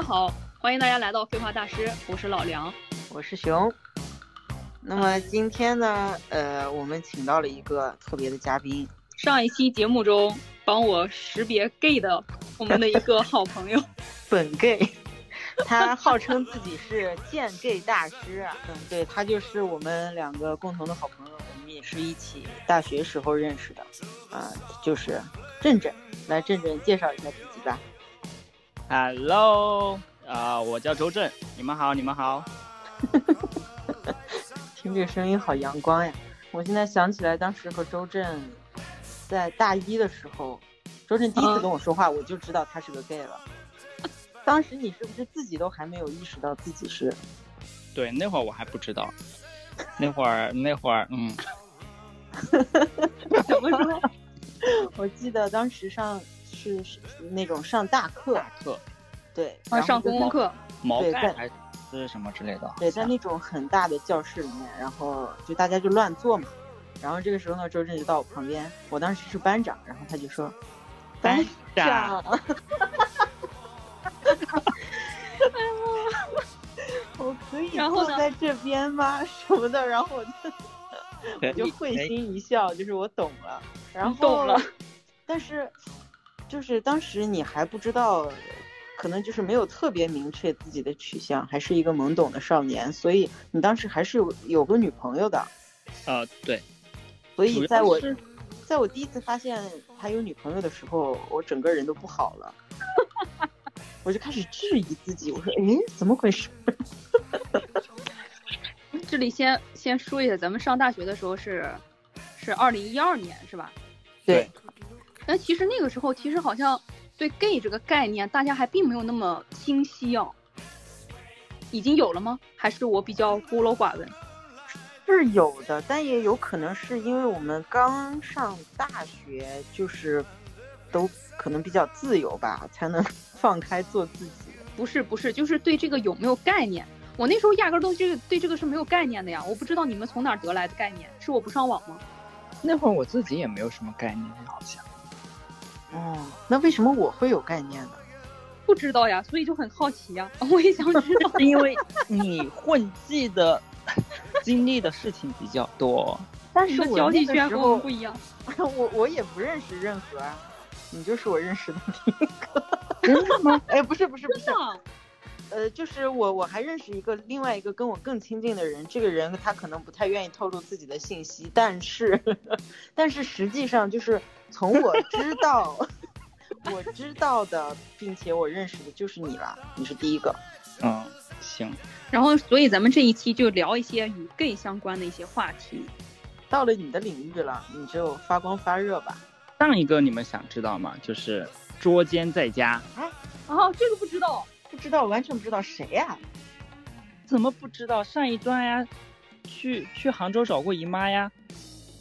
家好，欢迎大家来到废话大师，我是老梁，我是熊。那么今天呢，呃，我们请到了一个特别的嘉宾。上一期节目中帮我识别 gay 的我们的一个好朋友，本 gay，他号称自己是见 gay 大师。嗯，对他就是我们两个共同的好朋友，我们也是一起大学时候认识的。啊，就是振振，来振振介绍一下自己吧。Hello，啊，我叫周震，你们好，你们好。听这声音好阳光呀！我现在想起来，当时和周震在大一的时候，周震第一次跟我说话，我就知道他是个 gay 了。当时你是不是自己都还没有意识到自己是？对，那会儿我还不知道。那会儿，那会儿，嗯。怎么说？我记得当时上。是是那种上大课，大课，对，上公共课，毛概还是什么之类的。对，在那种很大的教室里面，然后就大家就乱坐嘛。然后这个时候呢，周震就到我旁边，我当时是班长，然后他就说：“班长，我可以坐在这边吗？什么的？”然后我就我就会心一笑，就是我懂了，然后懂了，但是。就是当时你还不知道，可能就是没有特别明确自己的取向，还是一个懵懂的少年，所以你当时还是有有个女朋友的。呃，对。所以在我，在我第一次发现他有女朋友的时候，我整个人都不好了，我就开始质疑自己，我说：“哎，怎么回事？” 这里先先说一下，咱们上大学的时候是是二零一二年，是吧？对。但其实那个时候，其实好像对 gay 这个概念，大家还并没有那么清晰哦。已经有了吗？还是我比较孤陋寡闻？是有的，但也有可能是因为我们刚上大学，就是都可能比较自由吧，才能 放开做自己。不是不是，就是对这个有没有概念？我那时候压根儿都这个对这个是没有概念的呀。我不知道你们从哪儿得来的概念，是我不上网吗？那会儿我自己也没有什么概念，好像。哦，那为什么我会有概念呢？不知道呀，所以就很好奇呀。我也想知道，因为你混迹的经历的事情比较多。但是交际圈跟我不一样，我我也不认识任何啊，你就是我认识的第一个。真的吗？哎，不是不是不是。呃，就是我，我还认识一个另外一个跟我更亲近的人，这个人他可能不太愿意透露自己的信息，但是，但是实际上就是从我知道，我知道的，并且我认识的就是你了，你是第一个。嗯，行。然后，所以咱们这一期就聊一些与 gay 相关的一些话题。到了你的领域了，你就发光发热吧。上一个你们想知道吗？就是捉奸在家。啊，哦，这个不知道。不知道，完全不知道谁呀？怎么不知道？上一段呀，去去杭州找过姨妈呀。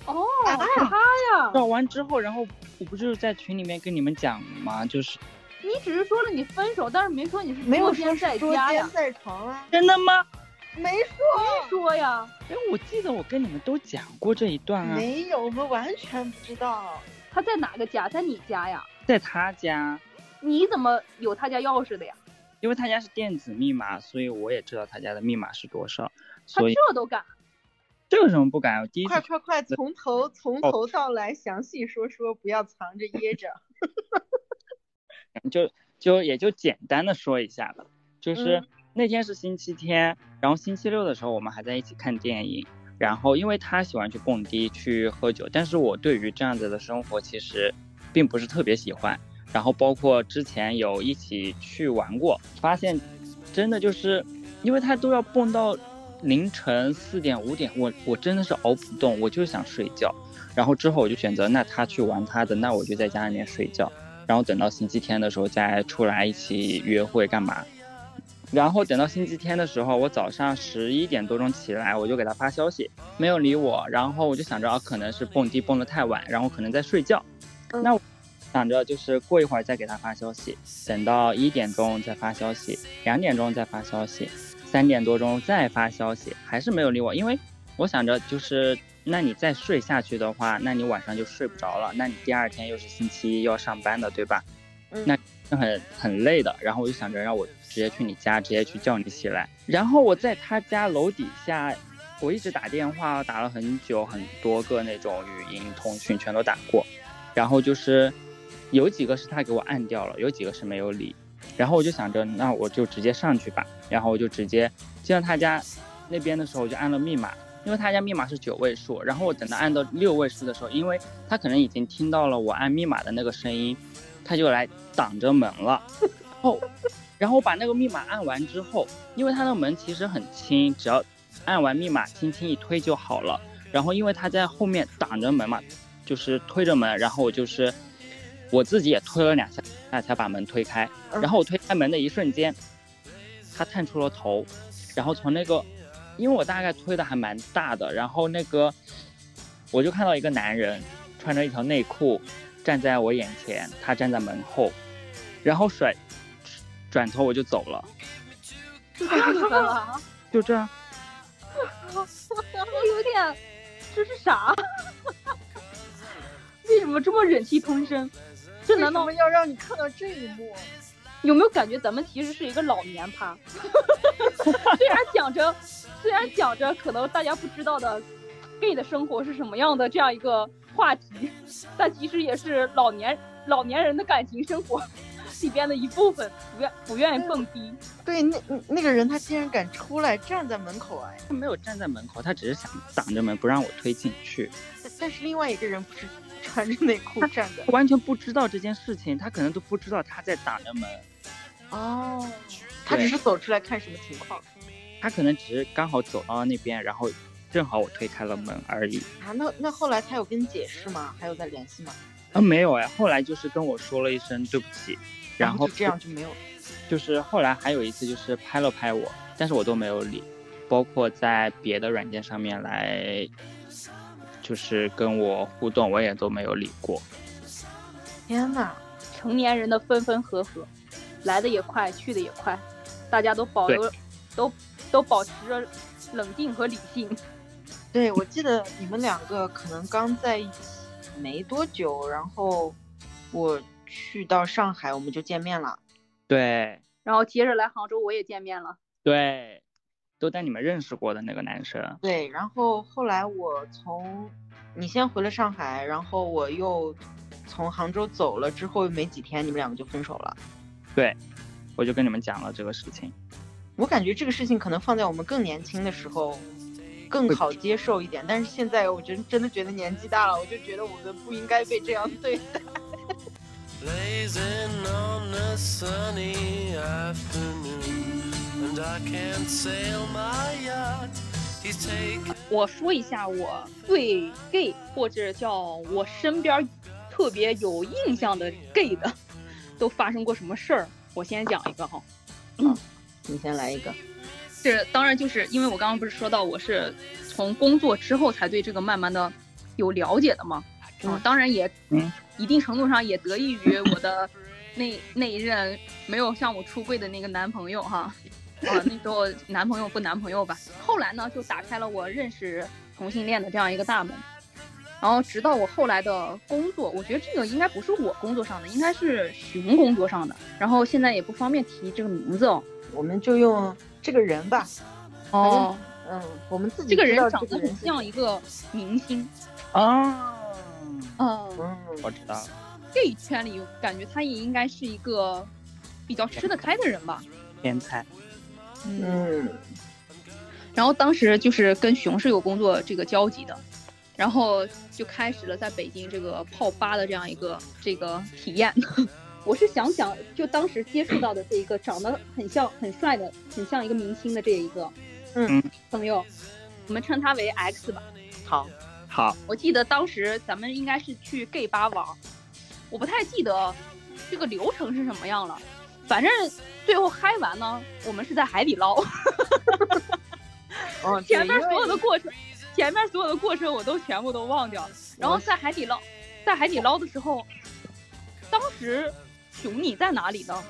哦，他呀。找完之后，然后我不就是在群里面跟你们讲吗？就是。你只是说了你分手，但是没说你是没有说在家呀。在床啊？真的吗？没说。没说呀。哎，我记得我跟你们都讲过这一段啊。没有，我们完全不知道。他在哪个家？在你家呀？在他家。你怎么有他家钥匙的呀？因为他家是电子密码，所以我也知道他家的密码是多少。他这都敢？这有什么不敢？我第一次。快快快，从头从头到来详细说说，不要藏着掖着。就就也就简单的说一下吧。就是那天是星期天，然后星期六的时候我们还在一起看电影。然后因为他喜欢去蹦迪去喝酒，但是我对于这样子的生活其实并不是特别喜欢。然后包括之前有一起去玩过，发现真的就是，因为他都要蹦到凌晨四点五点，我我真的是熬不动，我就想睡觉。然后之后我就选择，那他去玩他的，那我就在家里面睡觉。然后等到星期天的时候再出来一起约会干嘛。然后等到星期天的时候，我早上十一点多钟起来，我就给他发消息，没有理我。然后我就想着啊，可能是蹦迪蹦得太晚，然后可能在睡觉。那。想着就是过一会儿再给他发消息，等到一点钟再发消息，两点钟再发消息，三点多钟再发消息，还是没有理我。因为我想着就是，那你再睡下去的话，那你晚上就睡不着了，那你第二天又是星期一要上班的，对吧？那很很累的，然后我就想着让我直接去你家，直接去叫你起来。然后我在他家楼底下，我一直打电话，打了很久，很多个那种语音通讯全都打过，然后就是有几个是他给我按掉了，有几个是没有理。然后我就想着，那我就直接上去吧。然后我就直接进到他家那边的时候，我就按了密码，因为他家密码是九位数。然后我等到按到六位数的时候，因为他可能已经听到了我按密码的那个声音，他就来挡着门了。然后，然后我把那个密码按完之后，因为他的门其实很轻，只要按完密码轻轻一推就好了。然后因为他在后面挡着门嘛，就是推着门，然后我就是我自己也推了两下，那才把门推开。然后我推开门的一瞬间，他探出了头，然后从那个，因为我大概推的还蛮大的，然后那个我就看到一个男人穿着一条内裤站在我眼前，他站在门后，然后甩转头我就走了，就这样就分了，就这样。我 有点，这是啥？为什么这么忍气吞声？这难道要让你看到这一幕？有没有感觉咱们其实是一个老年趴？虽然讲着，虽然讲着可能大家不知道的 gay 的生活是什么样的这样一个话题，但其实也是老年老年人的感情生活里边的一部分，不愿不愿意蹦迪。对，那那个人他竟然敢出来站在门口哎！他没有站在门口，他只是想挡着门不让我推进去。但但是另外一个人不是穿着内裤站着，完全不知道这件事情，他可能都不知道他在打着门。哦，他只是走出来看什么情况，他可能只是刚好走到那边，然后正好我推开了门而已。啊，那那后来他有跟你解释吗？还有在联系吗？啊，没有哎，后来就是跟我说了一声对不起，然后这样就没有。就是后来还有一次就是拍了拍我，但是我都没有理，包括在别的软件上面来，就是跟我互动，我也都没有理过。天呐，成年人的分分合合。来的也快，去的也快，大家都保留，都都保持着冷静和理性。对，我记得你们两个可能刚在一起没多久，然后我去到上海，我们就见面了。对，然后接着来杭州，我也见面了。对，都带你们认识过的那个男生。对，然后后来我从你先回了上海，然后我又从杭州走了之后没几天，你们两个就分手了。对，我就跟你们讲了这个事情。我感觉这个事情可能放在我们更年轻的时候更好接受一点，但是现在我真真的觉得年纪大了，我就觉得我们不应该被这样对待。我说一下我对 gay 或者叫我身边特别有印象的 gay 的。都发生过什么事儿？我先讲一个哈，嗯，你先来一个。这当然就是因为我刚刚不是说到我是从工作之后才对这个慢慢的有了解的嘛？嗯，当然也，嗯，一定程度上也得益于我的那那一任没有向我出柜的那个男朋友哈，啊，那时候男朋友不男朋友吧。后来呢，就打开了我认识同性恋的这样一个大门。然后直到我后来的工作，我觉得这个应该不是我工作上的，应该是熊工作上的。然后现在也不方便提这个名字哦，我们就用这个人吧。哦，嗯，我们自己这个人长得很像一个明星。哦，嗯，我知道了。这一圈里感觉他也应该是一个比较吃得开的人吧。天才。嗯。然后当时就是跟熊是有工作这个交集的。然后就开始了在北京这个泡吧的这样一个这个体验。我是想想，就当时接触到的这一个长得很像、很帅的、很像一个明星的这一个，嗯，朋友，我们称他为 X 吧。好，好。我记得当时咱们应该是去 gay 吧玩，我不太记得这个流程是什么样了。反正最后嗨完呢，我们是在海底捞。哦，前面所有的过程。前面所有的过程我都全部都忘掉了，然后在海底捞，在海底捞的时候，当时熊你在哪里呢？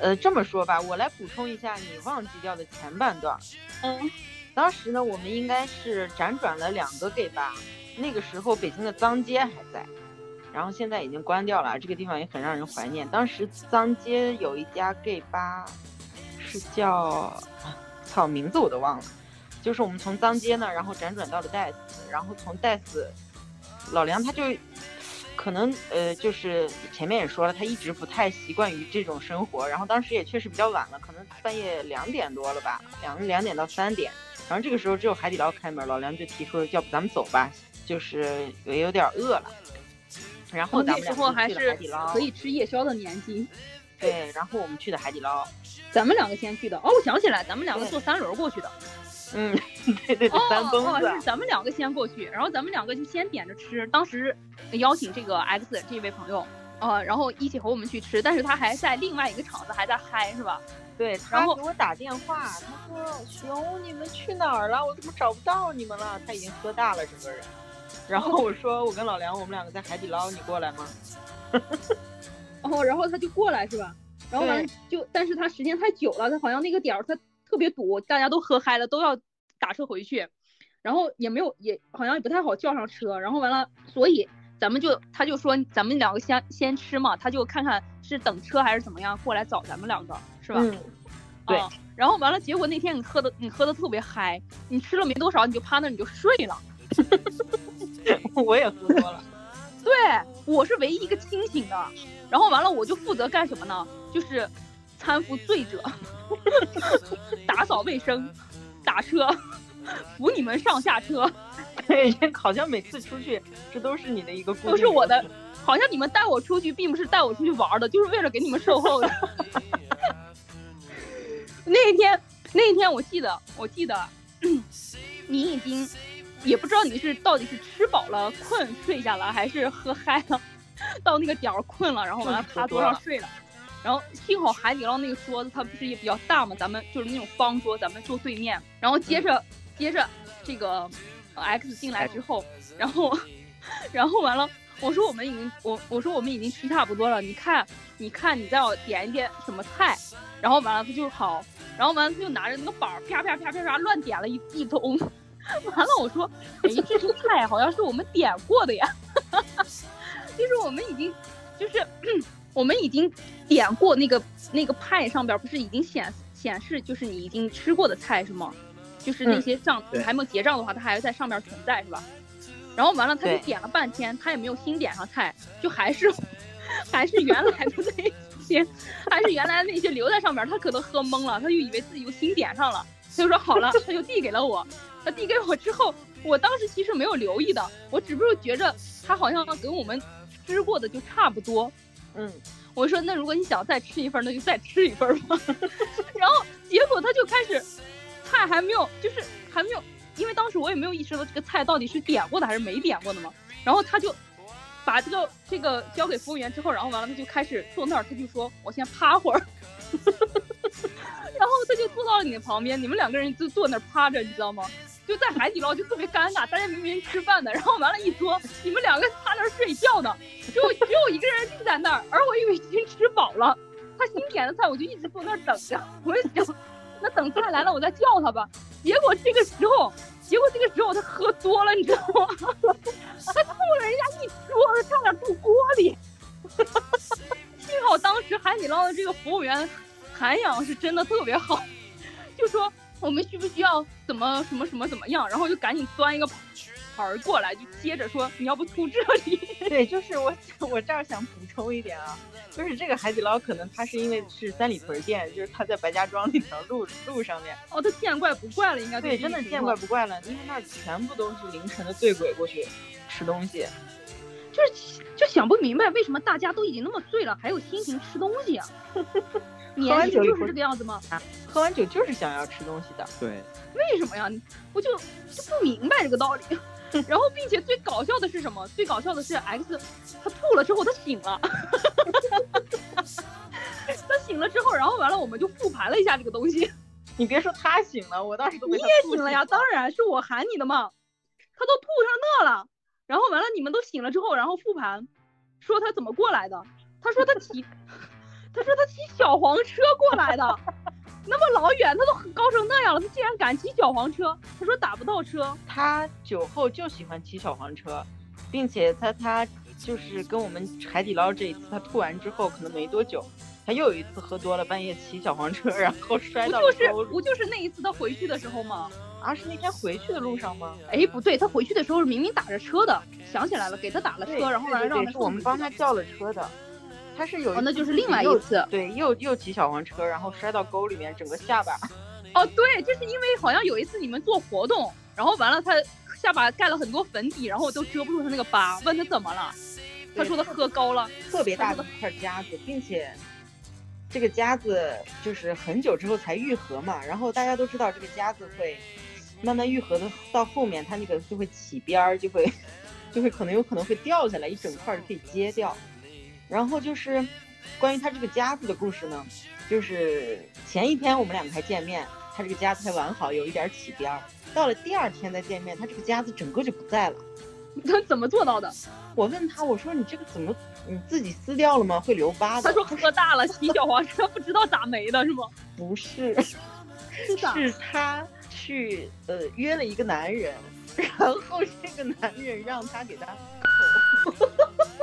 呃，这么说吧，我来补充一下你忘记掉的前半段。嗯，当时呢，我们应该是辗转了两个 gay 吧，那个时候北京的脏街还在，然后现在已经关掉了，这个地方也很让人怀念。当时脏街有一家 gay 吧，是叫，操名字我都忘了，就是我们从脏街那，然后辗转到了戴斯，然后从戴斯，老梁他就。可能呃，就是前面也说了，他一直不太习惯于这种生活。然后当时也确实比较晚了，可能半夜两点多了吧，两两点到三点。然后这个时候只有海底捞开门，老梁就提出了要不咱们走吧，就是也有点饿了。然后咱们时候还是可以吃夜宵的年纪。对，然后我们去的海底捞，咱们两个先去的。哦，我想起来，咱们两个坐三轮过去的。嗯，对对对，三蹦子。哦，是咱们两个先过去，然后咱们两个就先点着吃。当时邀请这个 X 这位朋友，呃，然后一起和我们去吃，但是他还在另外一个场子还在嗨，是吧？对，他给我打电话，他说：“熊，你们去哪儿了？我怎么找不到你们了？”他已经喝大了整个人。然后我说：“我跟老梁，我们两个在海底捞，你过来吗？”哦，然后他就过来是吧？然后完了就，但是他时间太久了，他好像那个点儿他。特别堵，大家都喝嗨了，都要打车回去，然后也没有，也好像也不太好叫上车，然后完了，所以咱们就他就说咱们两个先先吃嘛，他就看看是等车还是怎么样过来找咱们两个，是吧？嗯，对。然后完了，结果那天你喝的你喝的特别嗨，你吃了没多少你就趴那你就睡了。我也喝多了。对，我是唯一一个清醒的，然后完了我就负责干什么呢？就是搀扶醉者。打扫卫生，打车，扶你们上下车。对，好像每次出去，这都是你的一个，都是我的。好像你们带我出去，并不是带我出去玩的，就是为了给你们售后的。那一天，那一天我记得，我记得，你已经，也不知道你是到底是吃饱了困睡下了，还是喝嗨了，到那个点儿困了，然后完了趴桌上睡了。然后幸好海底捞那个桌子它不是也比较大嘛，咱们就是那种方桌，咱们坐对面。然后接着接着这个 X 进来之后，然后 然后完了，我说我们已经我我说我们已经吃差不多了，你看你看你再要点一点什么菜，然后完了他就好，然后完了他就拿着那个板儿啪啪啪啪啪乱点了一一通，完了我说哎这些菜好像是我们点过的呀，就是我们已经就是。我们已经点过那个那个派上边不是已经显显示就是你已经吃过的菜是吗？就是那些账还没有结账的话，它还在上面存在是吧？然后完了他就点了半天，他也没有新点上菜，就还是 还是原来的那些，还是原来那些留在上面。他可能喝懵了，他就以为自己又新点上了，他就说好了，他就递给了我。他递给我之后，我当时其实没有留意的，我只不过觉着他好像跟我们吃过的就差不多。嗯，我说那如果你想再吃一份，那就再吃一份吧。然后结果他就开始，菜还没有，就是还没有，因为当时我也没有意识到这个菜到底是点过的还是没点过的嘛。然后他就把这个这个交给服务员之后，然后完了他就开始坐那儿，他就说我先趴会儿。然后他就坐到了你的旁边，你们两个人就坐那儿趴着，你知道吗？就在海底捞就特别尴尬，大家明明吃饭的，然后完了，一桌你们两个趴那儿睡觉呢，就只有一个人立在那儿，而我以为已经吃饱了，他新点的菜我就一直坐那儿等着，我就想，那等菜来了我再叫他吧。结果这个时候，结果这个时候他喝多了，你知道吗？他吐了人家一桌子，差点吐锅里。幸好当时海底捞的这个服务员涵养是真的特别好，就说。我们需不需要怎么什么什么怎么样？然后就赶紧端一个盘儿过来，就接着说你要不吐这里？对，就是我我这儿想补充一点啊，就是这个海底捞可能它是因为是三里屯店，就是它在白家庄那条路路上面。哦，它见怪不怪了，应该对，真的见怪不怪了，因为那儿全部都是凌晨的醉鬼过去吃东西，就是就想不明白为什么大家都已经那么醉了，还有心情吃东西啊？喝完酒就是这个样子吗？喝完酒就是想要吃东西的。对，为什么呀？我就就不明白这个道理。然后，并且最搞笑的是什么？最搞笑的是 X，他吐了之后他醒了。他醒了之后，然后完了我们就复盘了一下这个东西。你别说他醒了，我当时都你也醒了呀？当然是我喊你的嘛。他都吐上那了，然后完了你们都醒了之后，然后复盘，说他怎么过来的？他说他骑。他说他骑小黄车过来的，那么老远，他都高成那样了，他竟然敢骑小黄车。他说打不到车。他酒后就喜欢骑小黄车，并且他他就是跟我们海底捞这一次，他吐完之后，可能没多久，他又有一次喝多了，半夜骑小黄车，然后摔到了沟里。不就是那一次他回去的时候吗？啊，是那天回去的路上吗？哎，不对，他回去的时候明明打着车的，想起来了，给他打了车，然后让让我们帮他叫了车的。他是有，那就是另外一次，对，又又骑小黄车，然后摔到沟里面，整个下巴。哦，对，就是因为好像有一次你们做活动，然后完了他下巴盖了很多粉底，然后都遮不住他那个疤。问他怎么了，他说他喝高了，特别大的一块痂子，并且这个痂子就是很久之后才愈合嘛。然后大家都知道这个痂子会慢慢愈合的，到后面它那个就会起边儿，就会 就会可能有可能会掉下来，一整块就可以揭掉。然后就是关于他这个夹子的故事呢，就是前一天我们两个还见面，他这个夹子还完好，有一点起边儿。到了第二天再见面，他这个夹子整个就不在了。他怎么做到的？我问他，我说你这个怎么你自己撕掉了吗？会留疤的？他说喝大了，骑小黄车不知道咋没的，是吗？不是，是他去呃约了一个男人，然后这个男人让他给他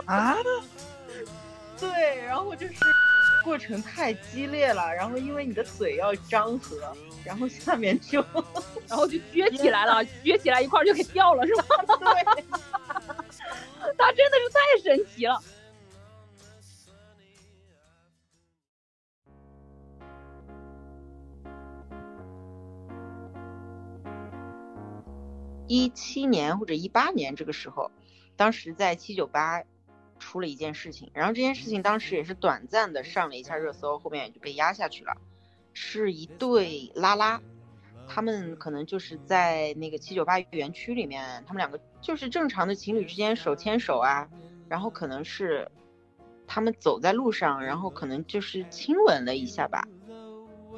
啊。对，然后就是过程太激烈了，然后因为你的嘴要张合，然后下面就，然后就撅起来了，撅起来一块就给掉了，是吧？对，他真的是太神奇了。一七年或者一八年这个时候，当时在七九八。出了一件事情，然后这件事情当时也是短暂的上了一下热搜，后面也就被压下去了。是一对拉拉，他们可能就是在那个七九八园区里面，他们两个就是正常的情侣之间手牵手啊，然后可能是他们走在路上，然后可能就是亲吻了一下吧，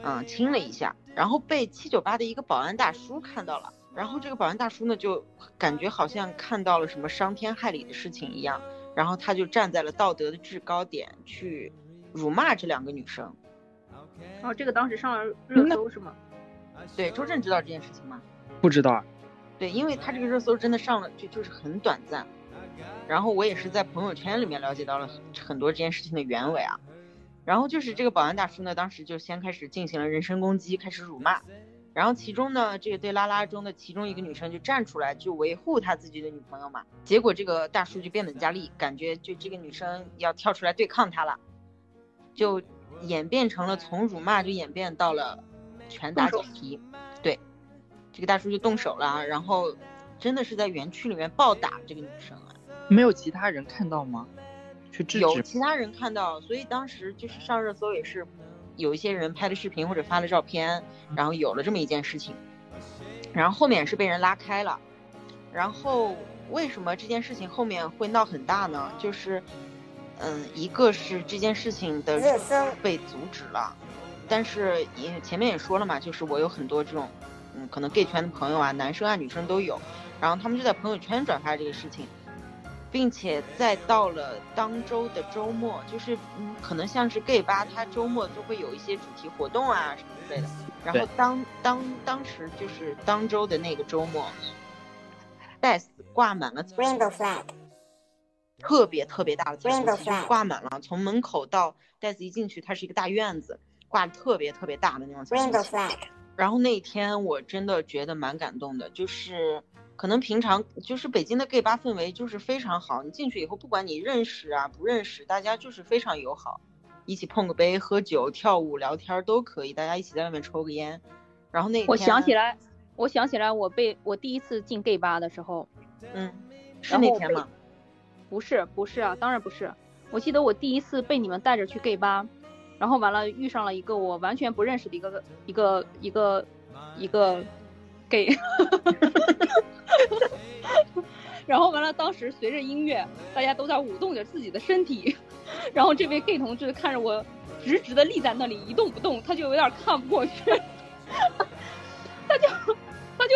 嗯，亲了一下，然后被七九八的一个保安大叔看到了，然后这个保安大叔呢就感觉好像看到了什么伤天害理的事情一样。然后他就站在了道德的制高点去辱骂这两个女生。哦，这个当时上了热搜是吗？对，周震知道这件事情吗？不知道。对，因为他这个热搜真的上了，就就是很短暂。然后我也是在朋友圈里面了解到了很多这件事情的原委啊。然后就是这个保安大叔呢，当时就先开始进行了人身攻击，开始辱骂。然后其中呢，这个对拉拉中的其中一个女生就站出来，就维护他自己的女朋友嘛。结果这个大叔就变本加厉，感觉就这个女生要跳出来对抗他了，就演变成了从辱骂就演变到了拳打脚踢。对，这个大叔就动手了，然后真的是在园区里面暴打这个女生啊。没有其他人看到吗？去制止？有其他人看到，所以当时就是上热搜也是。有一些人拍了视频或者发了照片，然后有了这么一件事情，然后后面是被人拉开了，然后为什么这件事情后面会闹很大呢？就是，嗯，一个是这件事情的被阻止了，但是也前面也说了嘛，就是我有很多这种，嗯，可能 gay 圈的朋友啊，男生啊，女生都有，然后他们就在朋友圈转发这个事情。并且再到了当周的周末，就是嗯，可能像是 gay 吧，它周末就会有一些主题活动啊什么之类的。然后当当当时就是当周的那个周末，Death 挂满了 Rainbow Flag，特别特别大的 Rainbow Flag 挂满了，从门口到 Death 一进去，它是一个大院子，挂特别特别大的那种 Rainbow Flag。然后那一天我真的觉得蛮感动的，就是。可能平常就是北京的 gay 吧氛围就是非常好，你进去以后，不管你认识啊不认识，大家就是非常友好，一起碰个杯、喝酒、跳舞、聊天都可以，大家一起在外面抽个烟。然后那我想起来，我想起来，我被我第一次进 gay 吧的时候，嗯，是那天吗？不是，不是啊，当然不是。我记得我第一次被你们带着去 gay 吧，然后完了遇上了一个我完全不认识的一个一个一个一个 gay。然后完了，当时随着音乐，大家都在舞动着自己的身体。然后这位 gay 同志看着我，直直的立在那里一动不动，他就有点看不过去，他就他就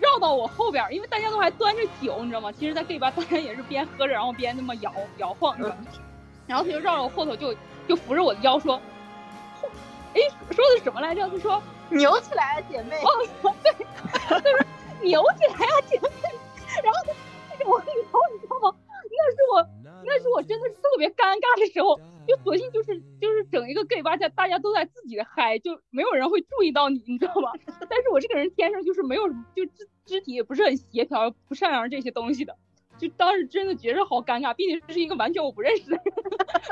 绕到我后边，因为大家都还端着酒，你知道吗？其实，在 gay 吧，大家也是边喝着，然后边那么摇摇晃着。然后他就绕到我后头，就就扶着我的腰说：“哎，说的什么来着？他说扭起来姐妹。哦对说扭起来啊姐妹。然后他对着我扭你知道吗？那是我那是我真的是特别尴尬的时候就索性就是就是整一个 gay 吧在大家都在自己的嗨就没有人会注意到你你知道吗但是我这个人天生就是没有就肢肢体也不是很协调不擅长这些东西的。就当时真的觉得好尴尬并且是一个完全我不认识的人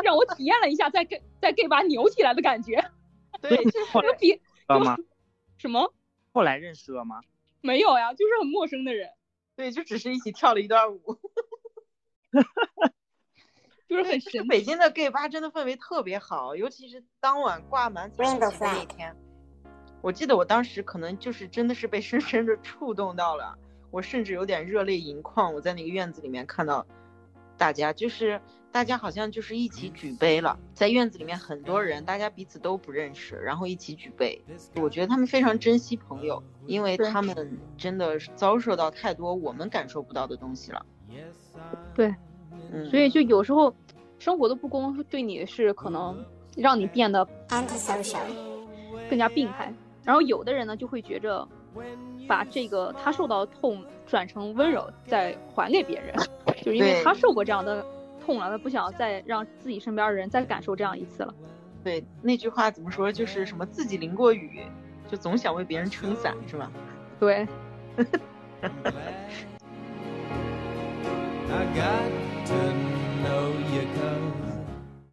让我体验了一下在 gay 在 gay 吧扭起来的感觉。对就比吗？什么？后来认识了吗？没有呀，就是很陌生的人。对，就只是一起跳了一段舞。就是很神。北京的 gay 吧真的氛围特别好，尤其是当晚挂满彩旗的那天。我记得我当时可能就是真的是被深深的触动到了。我甚至有点热泪盈眶。我在那个院子里面看到，大家就是大家好像就是一起举杯了，在院子里面很多人，大家彼此都不认识，然后一起举杯。我觉得他们非常珍惜朋友，因为他们真的遭受到太多我们感受不到的东西了。对，嗯，所以就有时候生活的不公对你是可能让你变得 antisocial，更加病态。然后有的人呢就会觉着。把这个他受到的痛转成温柔，再还给别人，就是因为他受过这样的痛了，他不想再让自己身边的人再感受这样一次了。对，那句话怎么说？就是什么自己淋过雨，就总想为别人撑伞，是吧？对。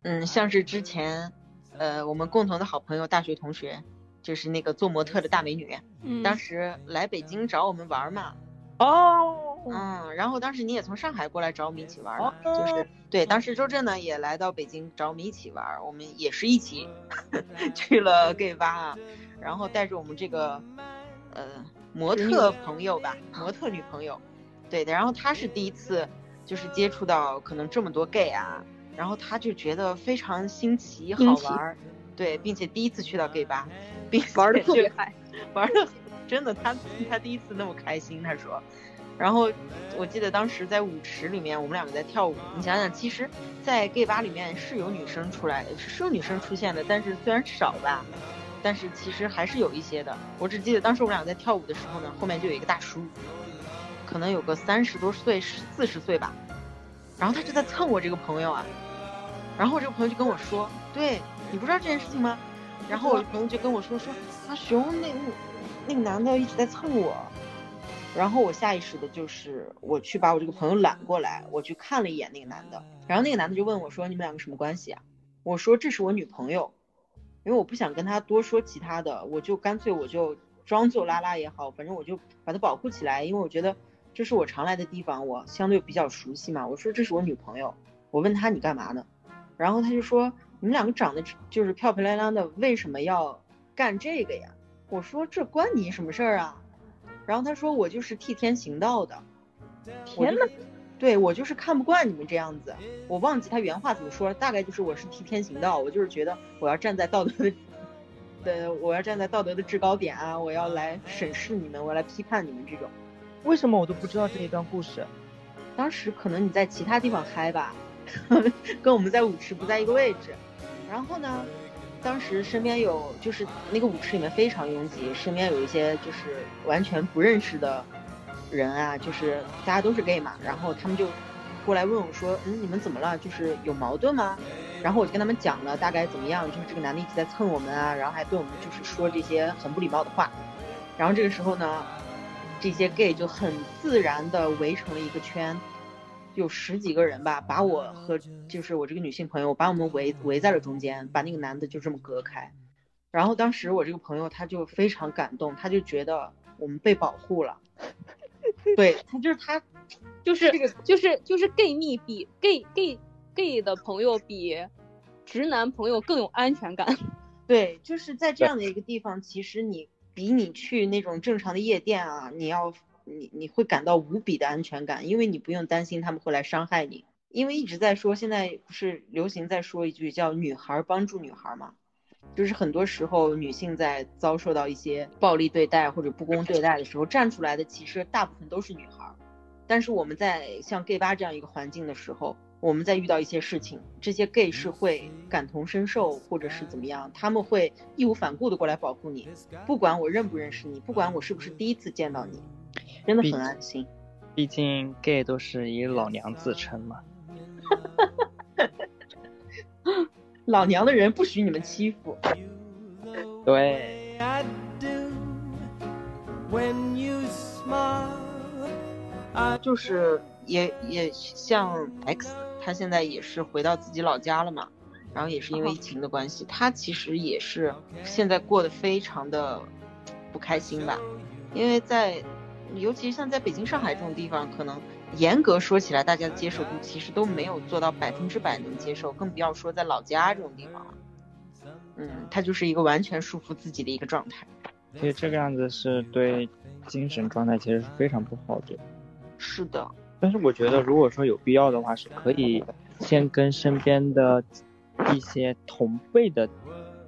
嗯，像是之前，呃，我们共同的好朋友，大学同学。就是那个做模特的大美女，当时来北京找我们玩嘛。哦，嗯，然后当时你也从上海过来找我们一起玩，就是对，当时周震呢也来到北京找我们一起玩，我们也是一起 去了 gay 吧，然后带着我们这个呃模特朋友吧，模特女朋友，对的，然后她是第一次就是接触到可能这么多 gay 啊，然后她就觉得非常新奇好玩，对，并且第一次去到 gay 吧。玩的特别嗨，玩的真的，她她第一次那么开心，她说。然后我记得当时在舞池里面，我们两个在跳舞。你想想，其实，在 gay 吧里面是有女生出来，是有女生出现的，但是虽然少吧，但是其实还是有一些的。我只记得当时我们两个在跳舞的时候呢，后面就有一个大叔，可能有个三十多岁、四十岁吧，然后他就在蹭我这个朋友啊。然后我这个朋友就跟我说：“对你不知道这件事情吗？”然后我朋友就跟我说说，阿熊那那个男的一直在蹭我，然后我下意识的就是我去把我这个朋友揽过来，我去看了一眼那个男的，然后那个男的就问我说你们两个什么关系啊？我说这是我女朋友，因为我不想跟他多说其他的，我就干脆我就装作拉拉也好，反正我就把他保护起来，因为我觉得这是我常来的地方，我相对比较熟悉嘛。我说这是我女朋友，我问他你干嘛呢？然后他就说。你们两个长得就是漂漂亮亮的，为什么要干这个呀？我说这关你什么事儿啊？然后他说我就是替天行道的。天呐，对我就是看不惯你们这样子。我忘记他原话怎么说，大概就是我是替天行道，我就是觉得我要站在道德的，的我要站在道德的制高点啊，我要来审视你们，我要来批判你们这种。为什么我都不知道这一段故事？当时可能你在其他地方嗨吧，跟我们在舞池不在一个位置。然后呢，当时身边有就是那个舞池里面非常拥挤，身边有一些就是完全不认识的人啊，就是大家都是 gay 嘛，然后他们就过来问我说，嗯，你们怎么了？就是有矛盾吗？然后我就跟他们讲了大概怎么样，就是这个男的一直在蹭我们啊，然后还对我们就是说这些很不礼貌的话。然后这个时候呢，这些 gay 就很自然的围成了一个圈。有十几个人吧，把我和就是我这个女性朋友，把我们围围在了中间，把那个男的就这么隔开。然后当时我这个朋友他就非常感动，他就觉得我们被保护了。对他就是他，就是这个就是就是 gay 蜜比 gay gay gay 的朋友比直男朋友更有安全感。对，就是在这样的一个地方，其实你比你去那种正常的夜店啊，你要。你你会感到无比的安全感，因为你不用担心他们会来伤害你，因为一直在说，现在不是流行在说一句叫“女孩帮助女孩”嘛，就是很多时候女性在遭受到一些暴力对待或者不公对待的时候，站出来的其实大部分都是女孩，但是我们在像 gay 吧这样一个环境的时候，我们在遇到一些事情，这些 gay 是会感同身受或者是怎么样，他们会义无反顾的过来保护你，不管我认不认识你，不管我是不是第一次见到你。真的很安心，毕竟 gay 都是以老娘自称嘛。老娘的人不许你们欺负。对。就是也也像 X，他现在也是回到自己老家了嘛，然后也是因为疫情的关系，他其实也是现在过得非常的不开心吧，因为在尤其像在北京、上海这种地方，可能严格说起来，大家的接受度其实都没有做到百分之百能接受，更不要说在老家这种地方了。嗯，它就是一个完全束缚自己的一个状态。其实这个样子是对精神状态其实是非常不好的。是的，但是我觉得如果说有必要的话，是可以先跟身边的一些同辈的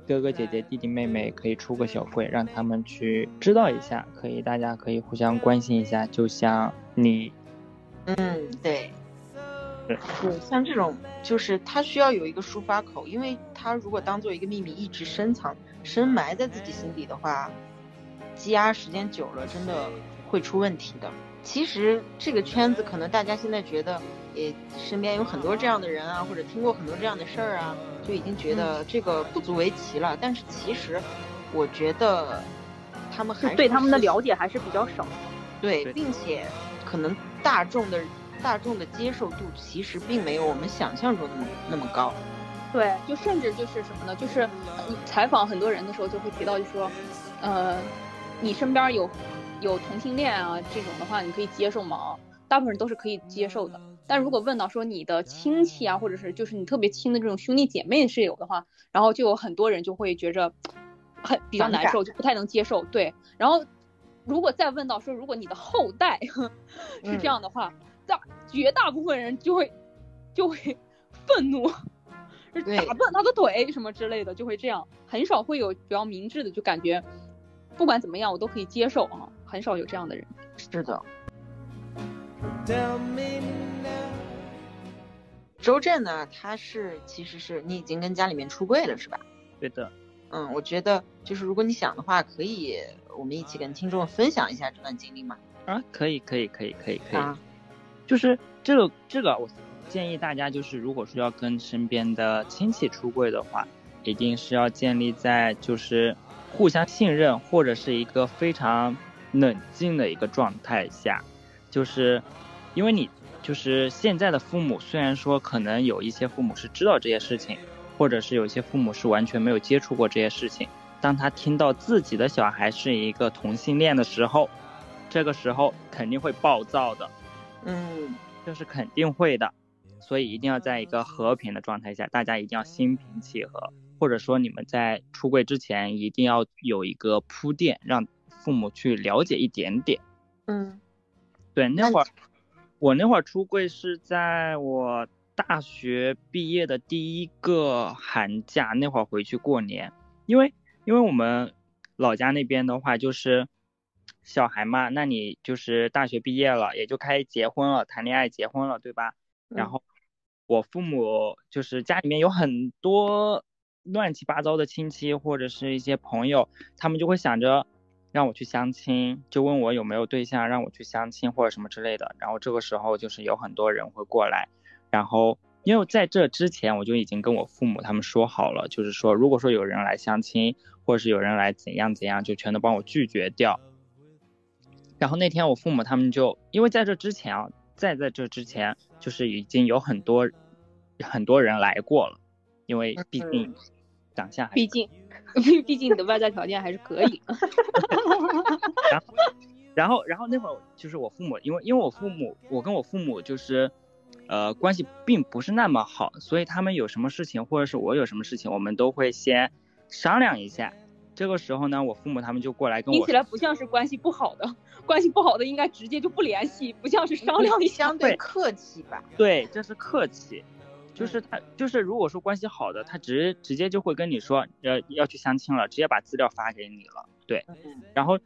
哥哥姐姐、弟弟妹妹可以出个小会，让他们去知道一下，可以大家可以互相关心一下。就像你，嗯，对，对，像这种就是他需要有一个抒发口，因为他如果当做一个秘密一直深藏、深埋在自己心底的话。积压时间久了，真的会出问题的。其实这个圈子可能大家现在觉得，也身边有很多这样的人啊，或者听过很多这样的事儿啊，就已经觉得这个不足为奇了。但是其实，我觉得他们还对他们的了解还是比较少。对，并且可能大众的大众的接受度其实并没有我们想象中的那么高。对，就甚至就是什么呢？就是采访很多人的时候就会提到，就说，呃。你身边有有同性恋啊这种的话，你可以接受吗？大部分人都是可以接受的。但如果问到说你的亲戚啊，或者是就是你特别亲的这种兄弟姐妹是有的话，然后就有很多人就会觉着很比较难受，就不太能接受。对，然后如果再问到说如果你的后代 是这样的话，大绝大部分人就会就会 愤怒，就打断他的腿什么之类的，就会这样，很少会有比较明智的就感觉。不管怎么样，我都可以接受啊，很少有这样的人。是的。周震呢，他是其实是你已经跟家里面出柜了，是吧？对的。嗯，我觉得就是如果你想的话，可以我们一起跟听众分享一下这段经历吗？啊，可以，可以，可以，可以，可以。啊。就是这个这个，我建议大家就是，如果说要跟身边的亲戚出柜的话，一定是要建立在就是。互相信任或者是一个非常冷静的一个状态下，就是，因为你就是现在的父母，虽然说可能有一些父母是知道这些事情，或者是有些父母是完全没有接触过这些事情，当他听到自己的小孩是一个同性恋的时候，这个时候肯定会暴躁的，嗯，这是肯定会的，所以一定要在一个和平的状态下，大家一定要心平气和。或者说你们在出柜之前一定要有一个铺垫，让父母去了解一点点。嗯，对，那会儿我那会儿出柜是在我大学毕业的第一个寒假那会儿回去过年，因为因为我们老家那边的话就是小孩嘛，那你就是大学毕业了也就开始结婚了，谈恋爱结婚了，对吧？然后我父母就是家里面有很多。乱七八糟的亲戚或者是一些朋友，他们就会想着让我去相亲，就问我有没有对象，让我去相亲或者什么之类的。然后这个时候就是有很多人会过来，然后因为在这之前我就已经跟我父母他们说好了，就是说如果说有人来相亲，或者是有人来怎样怎样，就全都帮我拒绝掉。然后那天我父母他们就因为在这之前啊，在在这之前就是已经有很多很多人来过了。因为毕竟长相，毕竟毕 毕竟你的外在条件还是可以。然后，然后，然后那会儿就是我父母，因为因为我父母，我跟我父母就是，呃，关系并不是那么好，所以他们有什么事情，或者是我有什么事情，我们都会先商量一下。这个时候呢，我父母他们就过来跟我。听起来不像是关系不好的，关系不好的应该直接就不联系，不像是商量一下，相对客气吧？对，这是客气。就是他，就是如果说关系好的，他直直接就会跟你说，呃，要去相亲了，直接把资料发给你了，对，然后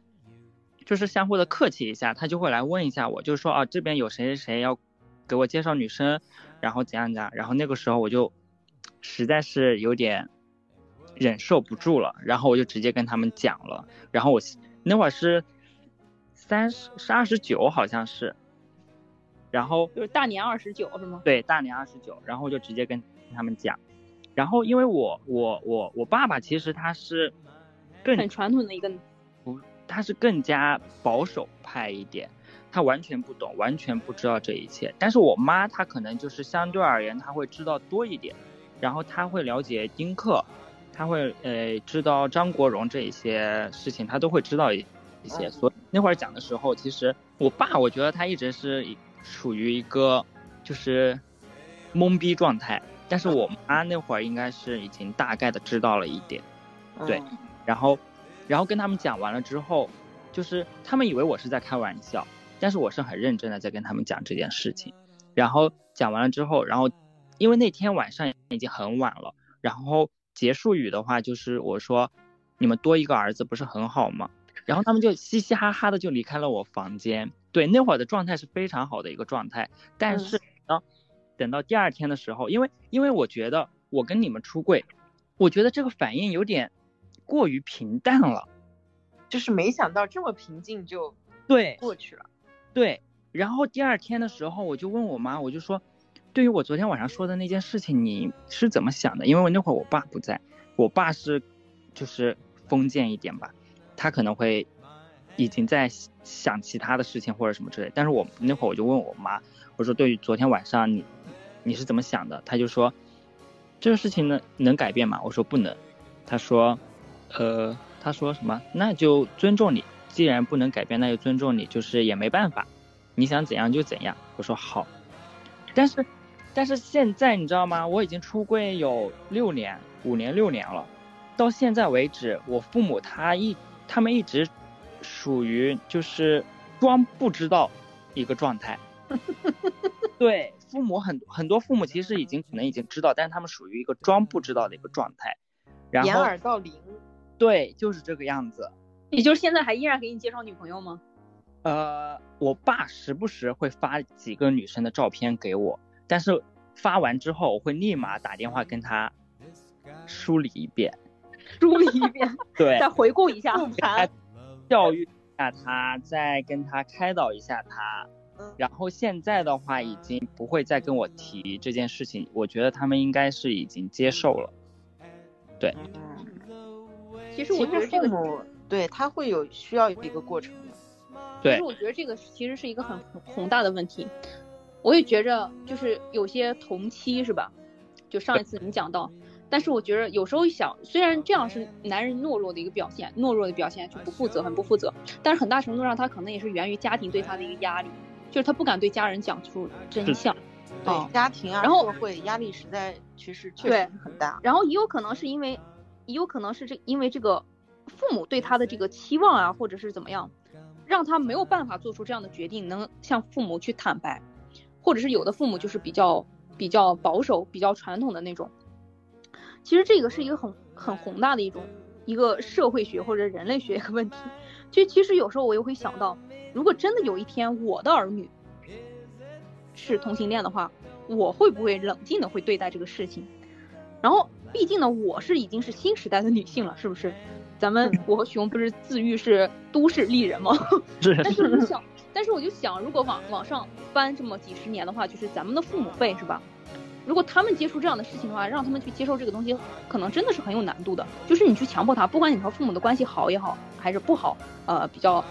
就是相互的客气一下，他就会来问一下我，就是说啊，这边有谁谁谁要给我介绍女生，然后怎样怎样，然后那个时候我就实在是有点忍受不住了，然后我就直接跟他们讲了，然后我那会儿是三十是二十九好像是。然后就是大年二十九是吗？对，大年二十九，然后就直接跟他们讲，然后因为我我我我爸爸其实他是更很传统的一个，不，他是更加保守派一点，他完全不懂，完全不知道这一切。但是我妈她可能就是相对而言，她会知道多一点，然后她会了解丁克，她会呃知道张国荣这一些事情，她都会知道一一些。所以那会儿讲的时候，其实我爸我觉得他一直是处于一个就是懵逼状态。但是我妈那会儿应该是已经大概的知道了一点，对，然后，然后跟他们讲完了之后，就是他们以为我是在开玩笑，但是我是很认真的在跟他们讲这件事情。然后讲完了之后，然后因为那天晚上已经很晚了，然后结束语的话就是我说，你们多一个儿子不是很好吗？然后他们就嘻嘻哈哈的就离开了我房间。对，那会儿的状态是非常好的一个状态，但是呢。等到第二天的时候，因为因为我觉得我跟你们出柜，我觉得这个反应有点过于平淡了，就是没想到这么平静就对过去了。对，然后第二天的时候，我就问我妈，我就说，对于我昨天晚上说的那件事情，你是怎么想的？因为我那会儿我爸不在，我爸是就是封建一点吧，他可能会已经在想其他的事情或者什么之类。但是我那会儿我就问我妈，我说对于昨天晚上你。你是怎么想的？她就说，这个事情呢能改变吗？我说不能。她说，呃，她说什么？那就尊重你。既然不能改变，那就尊重你，就是也没办法。你想怎样就怎样。我说好。但是，但是现在你知道吗？我已经出柜有六年、五年、六年了。到现在为止，我父母他一他们一直属于就是装不知道一个状态。对。父母很很多父母其实已经可能已经知道，但是他们属于一个装不知道的一个状态，然后掩耳盗铃，对，就是这个样子。也就是现在还依然给你介绍女朋友吗？呃，我爸时不时会发几个女生的照片给我，但是发完之后我会立马打电话跟他梳理一遍，梳理一遍，对，再回顾一下，教育一下他，再跟他开导一下他。然后现在的话，已经不会再跟我提这件事情。我觉得他们应该是已经接受了。对。其实我觉得这个，对他会有需要一个过程的。对。其实我觉得这个其实是一个很宏大的问题。我也觉着，就是有些同期是吧？就上一次你讲到，但是我觉得有时候一想，虽然这样是男人懦弱的一个表现，懦弱的表现就不负责，很不负责。但是很大程度上，他可能也是源于家庭对他的一个压力。就是他不敢对家人讲出真相，对家庭啊，然后会压力实在其实确实很大。然后也有可能是因为，也有可能是这因为这个父母对他的这个期望啊，或者是怎么样，让他没有办法做出这样的决定，能向父母去坦白，或者是有的父母就是比较比较保守、比较传统的那种。其实这个是一个很很宏大的一种一个社会学或者人类学一 个问题。就其实有时候我又会想到。如果真的有一天我的儿女是同性恋的话，我会不会冷静的会对待这个事情？然后，毕竟呢，我是已经是新时代的女性了，是不是？咱们我和熊不是自喻是都市丽人吗？是。但是我想，但是我就想，如果往往上翻这么几十年的话，就是咱们的父母辈是吧？如果他们接触这样的事情的话，让他们去接受这个东西，可能真的是很有难度的。就是你去强迫他，不管你和父母的关系好也好，还是不好，呃，比较。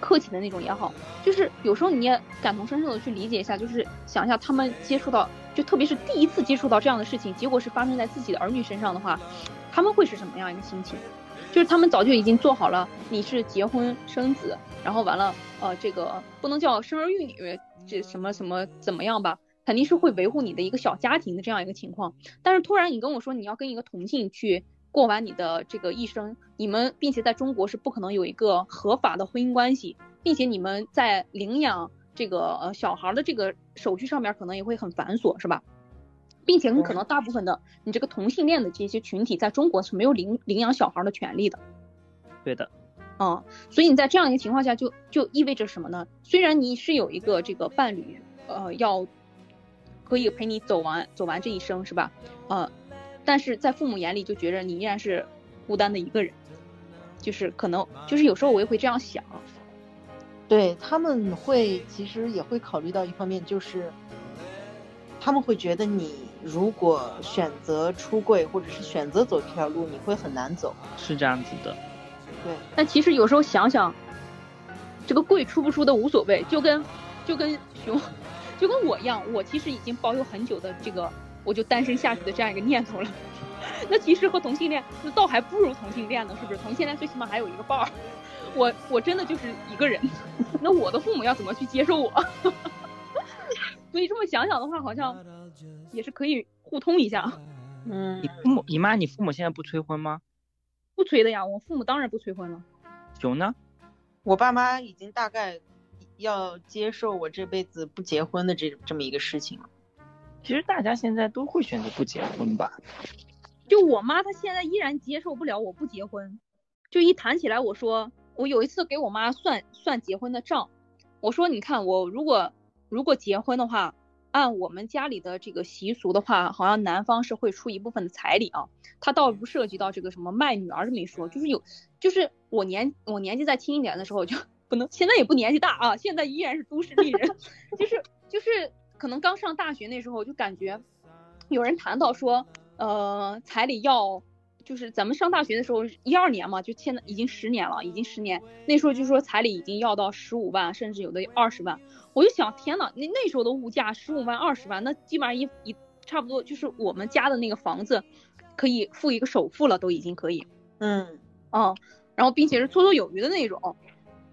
客气的那种也好，就是有时候你也感同身受的去理解一下，就是想一下他们接触到，就特别是第一次接触到这样的事情，结果是发生在自己的儿女身上的话，他们会是什么样一个心情？就是他们早就已经做好了，你是结婚生子，然后完了，呃，这个不能叫生儿育女，这什么什么怎么样吧，肯定是会维护你的一个小家庭的这样一个情况。但是突然你跟我说你要跟一个同性去。过完你的这个一生，你们并且在中国是不可能有一个合法的婚姻关系，并且你们在领养这个呃小孩的这个手续上面可能也会很繁琐，是吧？并且很可能大部分的你这个同性恋的这些群体在中国是没有领领养小孩的权利的。对的，嗯，所以你在这样一个情况下，就就意味着什么呢？虽然你是有一个这个伴侣，呃，要可以陪你走完走完这一生，是吧？呃。但是在父母眼里就觉着你依然是孤单的一个人，就是可能就是有时候我也会这样想，对他们会其实也会考虑到一方面，就是他们会觉得你如果选择出柜或者是选择走这条路，你会很难走。是这样子的。对。但其实有时候想想，这个柜出不出的无所谓，就跟就跟熊，就跟我一样，我其实已经保有很久的这个我就单身下去的这样一个念头了。那其实和同性恋，那倒还不如同性恋呢，是不是？同性恋最起码还有一个伴儿，我我真的就是一个人。那我的父母要怎么去接受我？所以这么想想的话，好像也是可以互通一下。嗯，你父母，你妈，你父母现在不催婚吗？不催的呀，我父母当然不催婚了。熊呢？我爸妈已经大概要接受我这辈子不结婚的这这么一个事情了。其实大家现在都会选择不结婚吧？就我妈，她现在依然接受不了我不结婚。就一谈起来，我说我有一次给我妈算算结婚的账，我说你看我如果如果结婚的话，按我们家里的这个习俗的话，好像男方是会出一部分的彩礼啊。他倒不涉及到这个什么卖女儿这么一说，就是有，就是我年我年纪再轻一点的时候就不能，现在也不年纪大啊，现在依然是都市丽人，就是就是可能刚上大学那时候就感觉有人谈到说。呃，彩礼要就是咱们上大学的时候，一二年嘛，就现在已经十年了，已经十年。那时候就说彩礼已经要到十五万，甚至有的二十万。我就想，天呐，那那时候的物价十五万、二十万，那基本上一一差不多就是我们家的那个房子可以付一个首付了，都已经可以。嗯，哦，然后并且是绰绰有余的那种。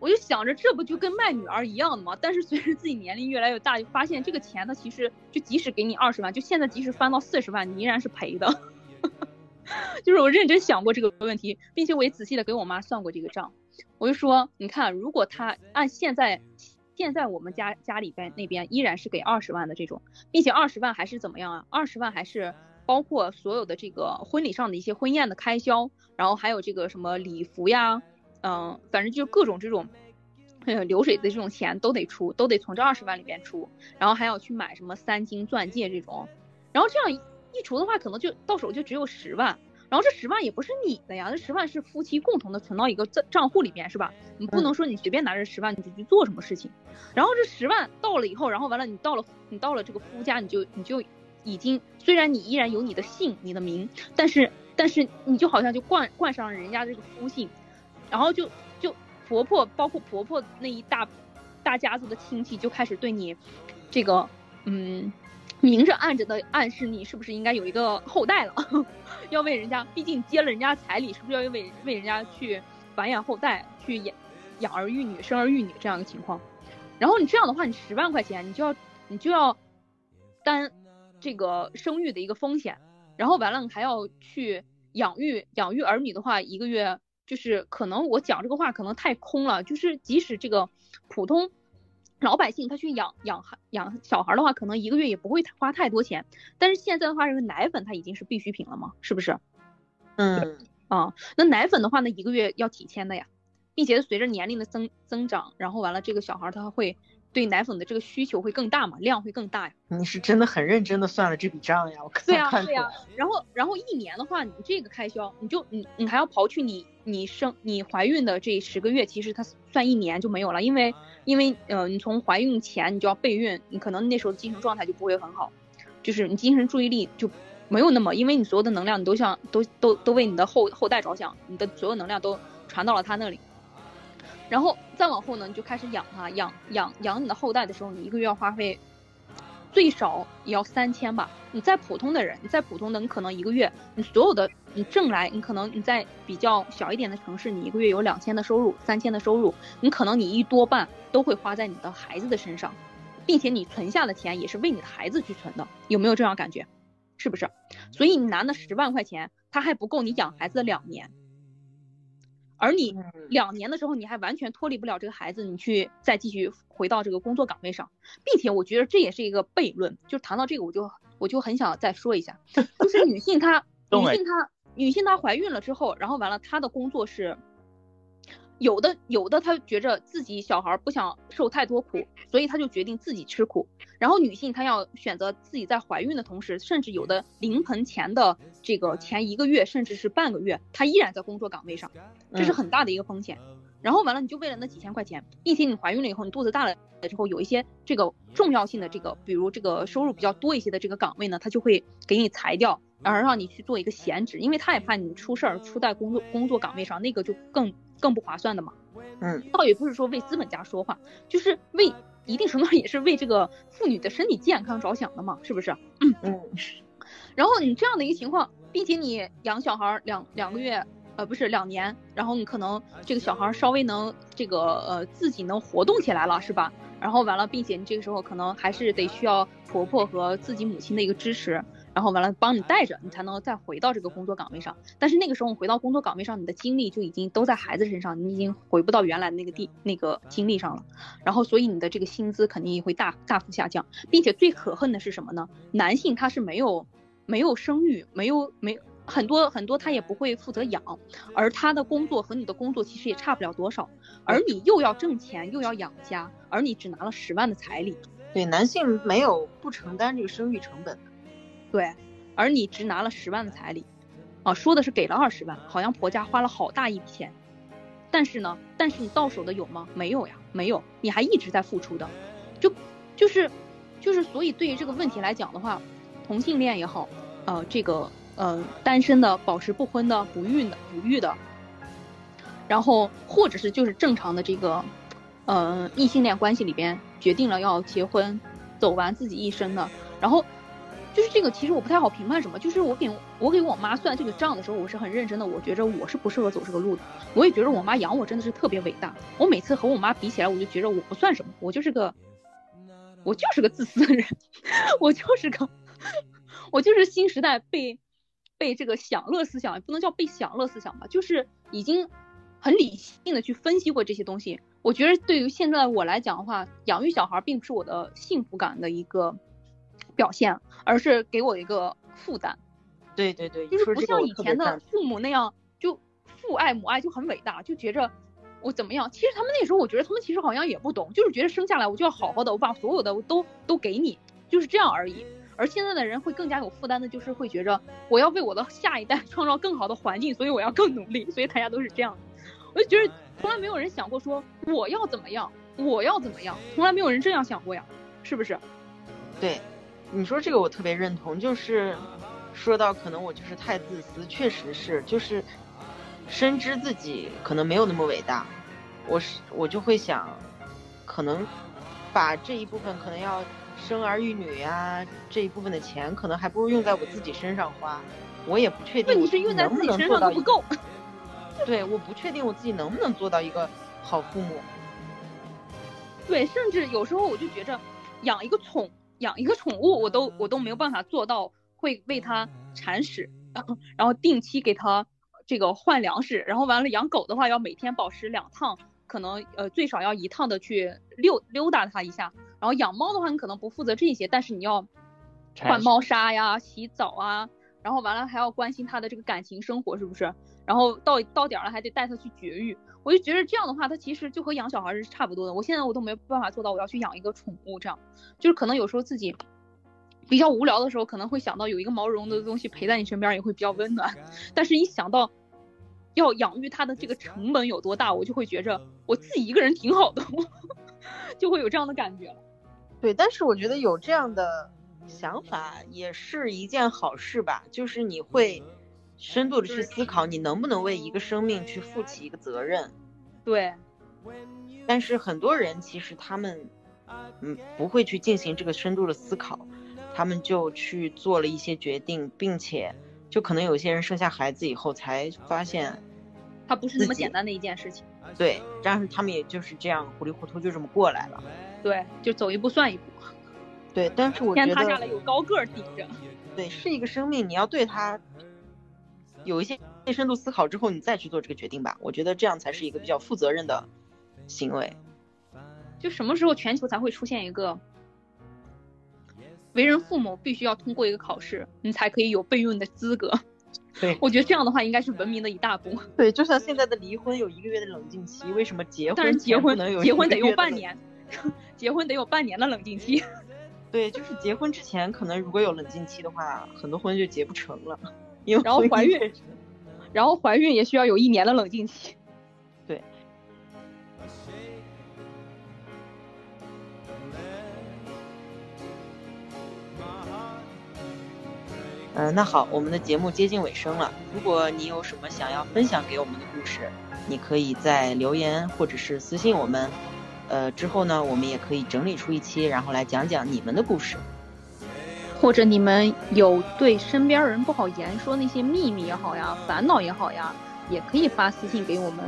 我就想着，这不就跟卖女儿一样的吗？但是随着自己年龄越来越大，就发现这个钱，它其实就即使给你二十万，就现在即使翻到四十万，你依然是赔的。就是我认真想过这个问题，并且我也仔细的给我妈算过这个账。我就说，你看，如果他按现在现在我们家家里边那边依然是给二十万的这种，并且二十万还是怎么样啊？二十万还是包括所有的这个婚礼上的一些婚宴的开销，然后还有这个什么礼服呀。嗯，反正就各种这种，流水的这种钱都得出，都得从这二十万里边出，然后还要去买什么三金钻戒这种，然后这样一除的话，可能就到手就只有十万，然后这十万也不是你的呀，这十万是夫妻共同的存到一个账账户里面是吧？你不能说你随便拿着十万你就去做什么事情，然后这十万到了以后，然后完了你到了你到了这个夫家，你就你就已经虽然你依然有你的姓你的名，但是但是你就好像就冠冠上了人家这个夫姓。然后就就婆婆，包括婆婆那一大大家子的亲戚就开始对你，这个嗯，明着暗着的暗示你是不是应该有一个后代了，要为人家，毕竟接了人家彩礼，是不是要为为人家去繁衍后代，去养养儿育女、生儿育女这样一个情况。然后你这样的话，你十万块钱，你就要你就要担这个生育的一个风险，然后完了你还要去养育养育儿女的话，一个月。就是可能我讲这个话可能太空了，就是即使这个普通老百姓他去养养孩养小孩的话，可能一个月也不会花太多钱。但是现在的话，这个奶粉它已经是必需品了嘛，是不是？嗯啊，那奶粉的话，呢一个月要几千的呀，并且随着年龄的增增长，然后完了这个小孩他会。对奶粉的这个需求会更大嘛，量会更大呀。你是真的很认真的算了这笔账呀，我看对呀对呀。然后然后一年的话，你这个开销，你就你你还要刨去你你生你怀孕的这十个月，其实它算一年就没有了，因为因为呃你从怀孕前你就要备孕，你可能那时候精神状态就不会很好，就是你精神注意力就没有那么，因为你所有的能量你都想都都都为你的后后代着想，你的所有能量都传到了他那里。然后再往后呢，你就开始养它，养养养你的后代的时候，你一个月要花费最少也要三千吧。你再普通的人，你再普通的，你可能一个月你所有的你挣来，你可能你在比较小一点的城市，你一个月有两千的收入，三千的收入，你可能你一多半都会花在你的孩子的身上，并且你存下的钱也是为你的孩子去存的，有没有这样感觉？是不是？所以你拿那十万块钱，它还不够你养孩子的两年。而你两年的时候，你还完全脱离不了这个孩子，你去再继续回到这个工作岗位上，并且我觉得这也是一个悖论。就谈到这个，我就我就很想再说一下，就是女性她 女性她女性她怀孕了之后，然后完了她的工作是。有的有的，她觉着自己小孩不想受太多苦，所以她就决定自己吃苦。然后女性她要选择自己在怀孕的同时，甚至有的临盆前的这个前一个月，甚至是半个月，她依然在工作岗位上，这是很大的一个风险。然后完了你就为了那几千块钱，并且你怀孕了以后，你肚子大了之后，有一些这个重要性的这个，比如这个收入比较多一些的这个岗位呢，他就会给你裁掉，然后让你去做一个闲职，因为他也怕你出事儿出在工作工作岗位上，那个就更更不划算的嘛。嗯，倒也不是说为资本家说话，就是为一定程度上也是为这个妇女的身体健康着想的嘛，是不是？嗯嗯。然后你这样的一个情况，并且你养小孩两两个月，呃，不是两年，然后你可能这个小孩稍微能这个呃自己能活动起来了，是吧？然后完了，并且你这个时候可能还是得需要婆婆和自己母亲的一个支持。然后完了，帮你带着，你才能再回到这个工作岗位上。但是那个时候，你回到工作岗位上，你的精力就已经都在孩子身上，你已经回不到原来那个地那个精力上了。然后，所以你的这个薪资肯定也会大大幅下降，并且最可恨的是什么呢？男性他是没有没有生育，没有没很多很多他也不会负责养，而他的工作和你的工作其实也差不了多少。而你又要挣钱又要养家，而你只拿了十万的彩礼。对，男性没有不承担这个生育成本。对，而你只拿了十万的彩礼，啊，说的是给了二十万，好像婆家花了好大一笔钱，但是呢，但是你到手的有吗？没有呀，没有，你还一直在付出的，就就是，就是，所以对于这个问题来讲的话，同性恋也好，呃，这个呃单身的、保持不婚的、不孕的、不育的，然后或者是就是正常的这个，呃异性恋关系里边决定了要结婚，走完自己一生的，然后。就是这个，其实我不太好评判什么。就是我给我给我妈算这个账的时候，我是很认真的。我觉着我是不适合走这个路的。我也觉得我妈养我真的是特别伟大。我每次和我妈比起来，我就觉着我不算什么，我就是个，我就是个自私的人，我就是个，我就是新时代被被这个享乐思想，不能叫被享乐思想吧，就是已经很理性的去分析过这些东西。我觉得对于现在我来讲的话，养育小孩并不是我的幸福感的一个。表现，而是给我一个负担。对对对，就是不像以前的父母那样，就父爱母爱就很伟大，就觉着我怎么样。其实他们那时候，我觉得他们其实好像也不懂，就是觉得生下来我就要好好的，我把所有的我都都给你，就是这样而已。而现在的人会更加有负担的，就是会觉着我要为我的下一代 创造更好的环境，所以我要更努力。所以大家都是这样。我就觉得从来没有人想过说我要怎么样，我要怎么样，从来没有人这样想过呀，是不是？对。你说这个我特别认同，就是说到可能我就是太自私，确实是，就是深知自己可能没有那么伟大，我是我就会想，可能把这一部分可能要生儿育女呀这一部分的钱，可能还不如用在我自己身上花。我也不确定我能不能做到不够。对，我不确定我自己能不能做到一个好父母。对，甚至有时候我就觉着养一个宠。养一个宠物，我都我都没有办法做到会喂它铲屎，然后定期给它这个换粮食，然后完了养狗的话要每天保持两趟，可能呃最少要一趟的去溜溜达它一下，然后养猫的话你可能不负责这些，但是你要换猫砂呀、洗澡啊，然后完了还要关心它的这个感情生活是不是？然后到到点了还得带它去绝育。我就觉得这样的话，它其实就和养小孩是差不多的。我现在我都没办法做到，我要去养一个宠物，这样就是可能有时候自己比较无聊的时候，可能会想到有一个毛茸茸的东西陪在你身边，也会比较温暖。但是，一想到要养育它的这个成本有多大，我就会觉着我自己一个人挺好的，就会有这样的感觉了。对，但是我觉得有这样的想法也是一件好事吧，就是你会。深度的去思考，你能不能为一个生命去负起一个责任？对。但是很多人其实他们，嗯，不会去进行这个深度的思考，他们就去做了一些决定，并且就可能有些人生下孩子以后才发现，他不是那么简单的一件事情。对，但是他们也就是这样糊里糊涂就这么过来了。对，就走一步算一步。对，但是我觉得天塌下来有高个顶着。对，是一个生命，你要对他。有一些深度思考之后，你再去做这个决定吧。我觉得这样才是一个比较负责任的行为。就什么时候全球才会出现一个为人父母必须要通过一个考试，你才可以有备孕的资格？对，我觉得这样的话应该是文明的一大步。对，就像现在的离婚有一个月的冷静期，为什么结婚？但是结婚能有结婚得有半年，结婚得有半年的冷静期。对，就是结婚之前可能如果有冷静期的话，很多婚就结不成了。然后怀孕 然后怀孕也需要有一年的冷静期。对。嗯那好我们的节目接近尾声了。如果你有什么想要分享给我们的故事你可以在留言或者是私信我们。呃之后呢我们也可以整理出一期然后来讲讲你们的故事。或者你们有对身边人不好言说那些秘密也好呀，烦恼也好呀，也可以发私信给我们，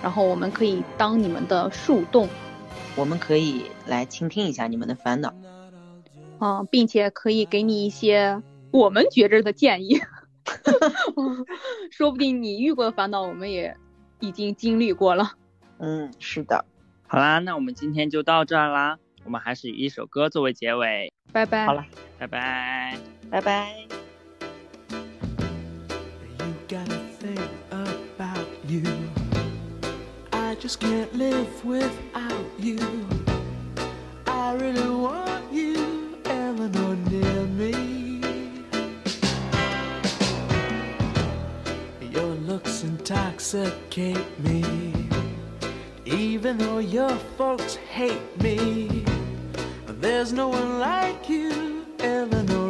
然后我们可以当你们的树洞，我们可以来倾听一下你们的烦恼，啊，并且可以给你一些。我们觉着的建议，说不定你遇过的烦恼，我们也已经经历过了。嗯，是的。好啦，那我们今天就到这儿啦。我们还是以一首歌作为结尾。拜拜。好了，拜拜，拜拜。intoxicate me. Even though your folks hate me, there's no one like you, Eleanor.